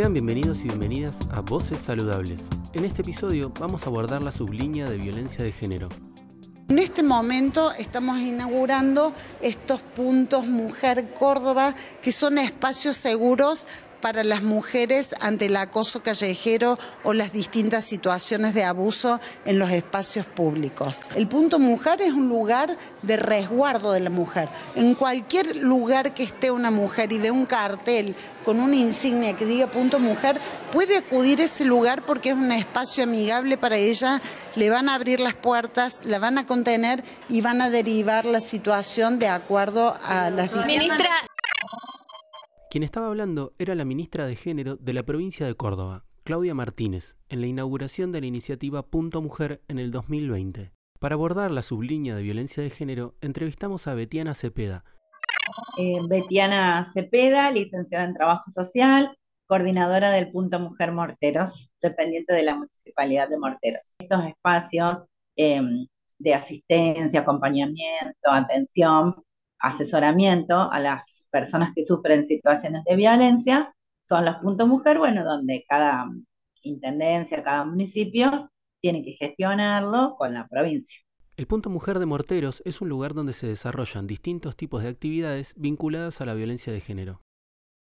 Sean bienvenidos y bienvenidas a Voces Saludables. En este episodio vamos a abordar la sublínea de violencia de género. En este momento estamos inaugurando estos puntos Mujer Córdoba, que son espacios seguros para las mujeres ante el acoso callejero o las distintas situaciones de abuso en los espacios públicos. El punto mujer es un lugar de resguardo de la mujer. En cualquier lugar que esté una mujer y ve un cartel con una insignia que diga punto mujer, puede acudir a ese lugar porque es un espacio amigable para ella, le van a abrir las puertas, la van a contener y van a derivar la situación de acuerdo a las Ministra, quien estaba hablando era la ministra de Género de la provincia de Córdoba, Claudia Martínez, en la inauguración de la iniciativa Punto Mujer en el 2020. Para abordar la sublínea de violencia de género, entrevistamos a Betiana Cepeda. Eh, Betiana Cepeda, licenciada en Trabajo Social, coordinadora del Punto Mujer Morteros, dependiente de la Municipalidad de Morteros. Estos espacios em, de asistencia, acompañamiento, atención, asesoramiento a las personas que sufren situaciones de violencia son los puntos mujer, bueno, donde cada intendencia, cada municipio tiene que gestionarlo con la provincia. El Punto Mujer de Morteros es un lugar donde se desarrollan distintos tipos de actividades vinculadas a la violencia de género.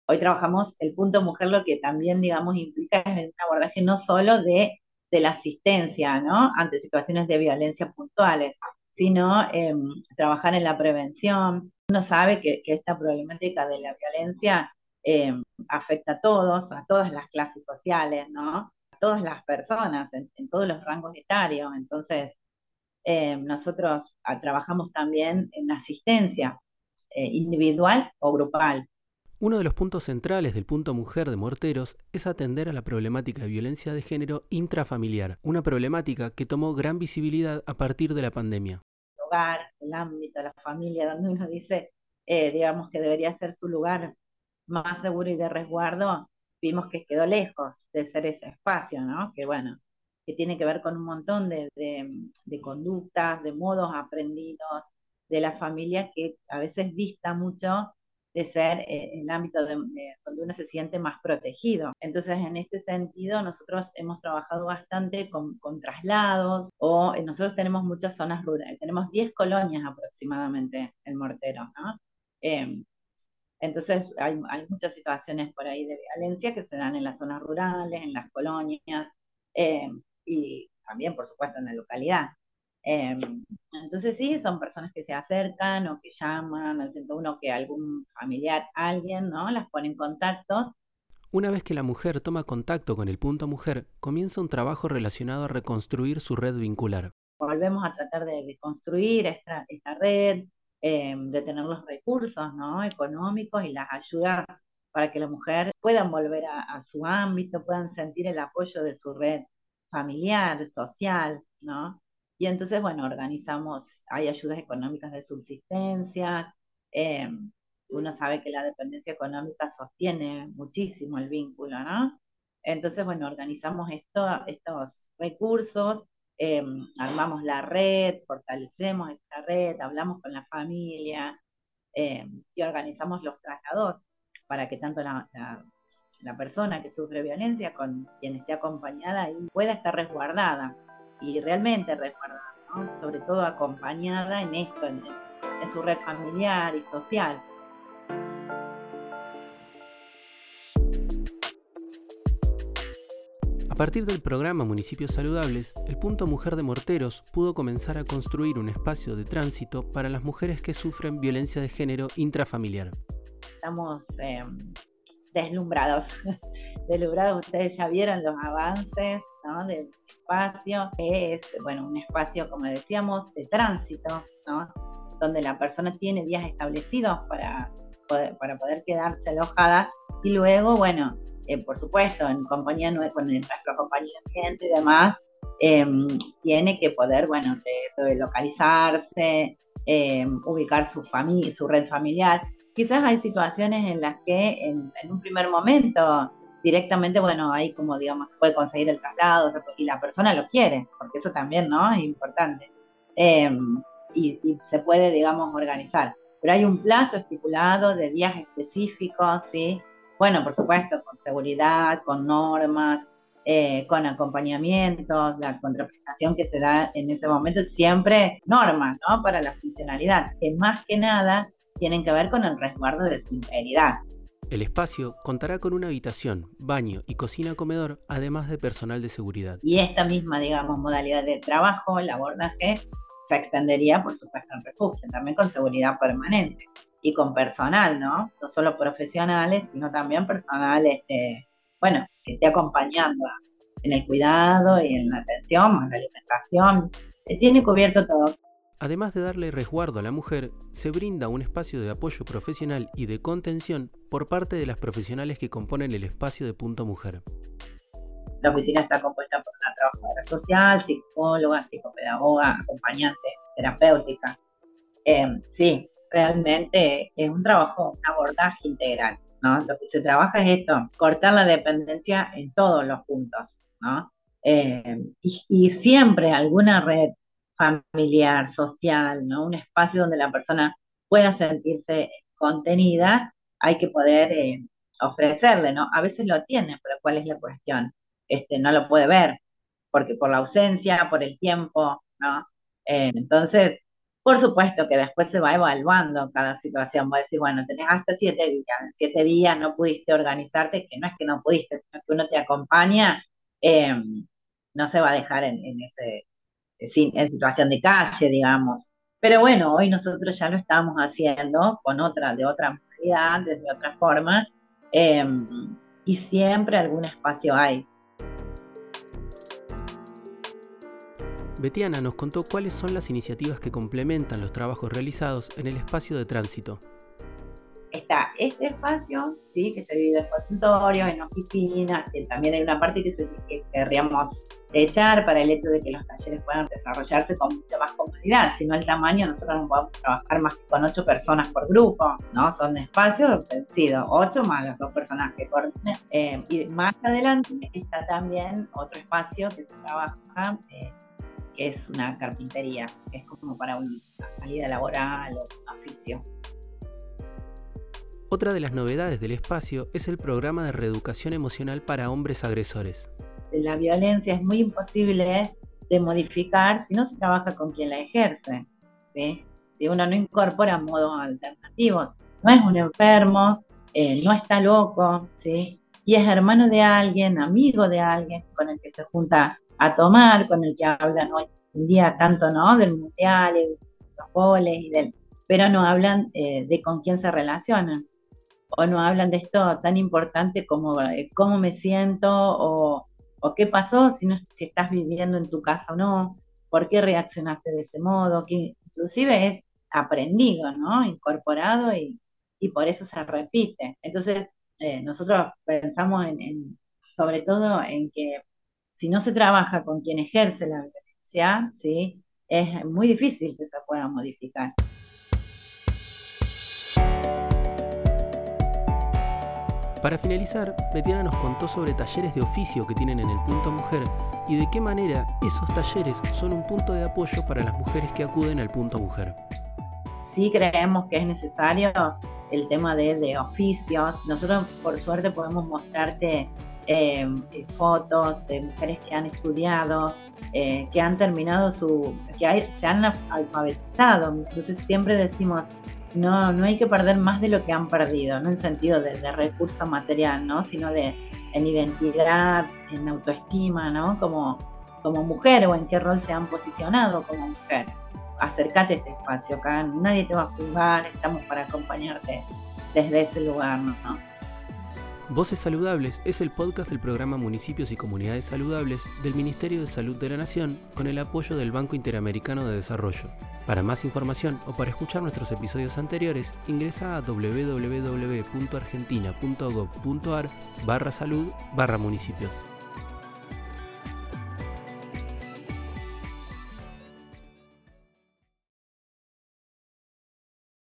Hoy trabajamos el Punto Mujer, lo que también, digamos, implica es un abordaje no solo de, de la asistencia, ¿no? Ante situaciones de violencia puntuales, sino em, trabajar en la prevención, uno sabe que, esta problemática de la violencia eh, afecta a todos, a todas las clases sociales, ¿no? A todas las personas, en, todos los rangos etarios. Entonces, eh, nosotros ah, trabajamos también en asistencia eh, individual o grupal. Uno de los puntos centrales del punto mujer de Morteros es atender a la problemática de violencia de género intrafamiliar, una problemática que tomó gran visibilidad a partir de la pandemia el ámbito, la familia, donde uno dice, eh, digamos, que debería ser su lugar más seguro y de resguardo, vimos que quedó lejos de ser ese espacio, ¿no? Que bueno, que tiene que ver con un montón de, de, conductas, de modos aprendidos de la familia que a veces dista mucho de ser eh, el ámbito de, donde uno se siente más protegido. Entonces, en este sentido, nosotros hemos trabajado bastante con, traslados o eh, nosotros tenemos muchas zonas rurales, tenemos 10 colonias aproximadamente en Mortero. Em, entonces, hay, hay, muchas situaciones por ahí de violencia que se dan en las zonas rurales, en las colonias em, y también, por supuesto, en la localidad. Em, entonces sí, son personas que se acercan o que llaman al 101 que algún familiar, alguien, ¿no? Las pone en contacto. Una vez que la mujer toma contacto con el punto mujer, comienza un trabajo relacionado a reconstruir su red vincular. Volvemos a tratar de, construir esta, red, em, de tener los recursos ¿no? económicos y las ayudas para que la mujer puedan volver a, su ámbito, puedan sentir el apoyo de su red familiar, social, ¿no? Y entonces, bueno, organizamos, hay ayudas económicas de subsistencia, eh, uno sabe que la dependencia económica sostiene muchísimo el vínculo, ¿no? Entonces, bueno, organizamos esto, estos recursos, eh, armamos la red, fortalecemos esta red, hablamos con la familia eh, y organizamos los traslados para que tanto la, la, persona que sufre violencia con quien esté acompañada pueda estar resguardada y realmente resguardada, sobre todo acompañada en esto, en, su red familiar y social. A partir del programa Municipios Saludables, el Punto Mujer de Morteros pudo comenzar a construir un espacio de tránsito para las mujeres que sufren violencia de género intrafamiliar. Estamos em, deslumbrados, deslumbrados, ustedes ya vieron los avances ¿no? del espacio, que es bueno, un espacio, como decíamos, de tránsito, ¿no? donde la persona tiene días establecidos para poder, para poder quedarse alojada y luego, bueno, eh, por supuesto, en compañía con nuestro acompañamiento y demás, em, tiene que poder, bueno, localizarse, em, ubicar su su red familiar. Quizás hay situaciones en las que en, en un primer momento directamente, bueno, ahí como digamos, se puede conseguir el traslado y la persona lo quiere, porque eso también, ¿no? Es importante. Em, y, se puede, digamos, organizar. Pero hay un plazo estipulado de días específicos, ¿sí? bueno, por supuesto, con seguridad, con normas, eh, con acompañamientos, la contraprestación que se da en ese momento siempre normas, ¿no? Para la funcionalidad, que más que nada tienen que ver con el resguardo de su integridad. El espacio contará con una habitación, baño y cocina-comedor, además de personal de seguridad. Y esta misma, digamos, modalidad de trabajo, el abordaje, se extendería, por supuesto, al refugio, también con seguridad permanente y con personal, ¿no? No solo profesionales, sino también personal, este, bueno, que esté acompañando en el cuidado y en la atención, en la alimentación. Se tiene cubierto todo. Además de darle resguardo a la mujer, se brinda un espacio de apoyo profesional y de contención por parte de las profesionales que componen el espacio de Punto Mujer. La oficina está compuesta por una trabajadora social, psicóloga, psicopedagoga, acompañante, terapéutica. Eh, sí, realmente es un trabajo, un abordaje integral, ¿no? Lo que se trabaja es esto, cortar la dependencia en todos los puntos, ¿no? Eh, y, siempre alguna red familiar, social, ¿no? Un espacio donde la persona pueda sentirse contenida, hay que poder eh, ofrecerle, ¿no? A veces lo tiene, pero ¿cuál es la cuestión? Este, no lo puede ver, porque por la ausencia, por el tiempo, ¿no? Eh, entonces, por supuesto que después se va evaluando cada situación. Voy a decir, bueno, tenés hasta siete días, siete días no pudiste organizarte, que no es que no pudiste, sino que uno te acompaña, em, no se va a dejar en, ese, en situación de calle, digamos. Pero bueno, hoy nosotros ya lo estamos haciendo con otra, de otra desde otra forma, em, y siempre algún espacio hay. Betiana nos contó cuáles son las iniciativas que complementan los trabajos realizados en el espacio de tránsito. Está este espacio, ¿sí? que se divide en consultorio, en oficinas, que también hay una parte que, se, querríamos echar para el hecho de que los talleres puedan desarrollarse con mucha más comodidad. Si no, el tamaño, nosotros no podemos trabajar más que con ocho personas por grupo, ¿no? Son espacios reducidos, ocho más las dos personas que coordinan. Eh, y más adelante está también otro espacio que se trabaja eh, que es una carpintería, que es como para una salida laboral o un oficio. Otra de las novedades del espacio es el programa de reeducación emocional para hombres agresores. La violencia es muy imposible de modificar si no se trabaja con quien la ejerce. ¿sí? Si uno no incorpora modos alternativos, no es un enfermo, eh, no está loco, ¿sí? y es hermano de alguien, amigo de alguien con el que se junta a tomar, con el que hablan hoy en día tanto ¿no? del mundial, de los goles, y del, pero no hablan eh, de con quién se relacionan, o no hablan de esto tan importante como eh, cómo me siento, o, o qué pasó, si, no, si estás viviendo en tu casa o no, por qué reaccionaste de ese modo, que inclusive es aprendido, ¿no? Incorporado y, y por eso se repite. Entonces, eh, nosotros pensamos en, sobre todo en que si no se trabaja con quien ejerce la violencia, ¿sí? es muy difícil que se pueda modificar. Para finalizar, Betiana nos contó sobre talleres de oficio que tienen en el Punto Mujer y de qué manera esos talleres son un punto de apoyo para las mujeres que acuden al Punto Mujer. Sí creemos que es necesario el tema de, de oficios. Nosotros por suerte podemos mostrarte eh, fotos de mujeres que han estudiado, eh, que han terminado su, que se han alfabetizado. Entonces siempre decimos, no, no hay que perder más de lo que han perdido, no en sentido de, recurso material, ¿no? sino de en identidad, en autoestima, ¿no? Como, como mujer o en qué rol se han posicionado como mujer. Acércate a este espacio, acá nadie te va a juzgar, estamos para acompañarte desde ese lugar, ¿no? Voces Saludables es el podcast del programa Municipios y Comunidades Saludables del Ministerio de Salud de la Nación con el apoyo del Banco Interamericano de Desarrollo. Para más información o para escuchar nuestros episodios anteriores, ingresa a www.argentina.gov.ar barra salud barra municipios.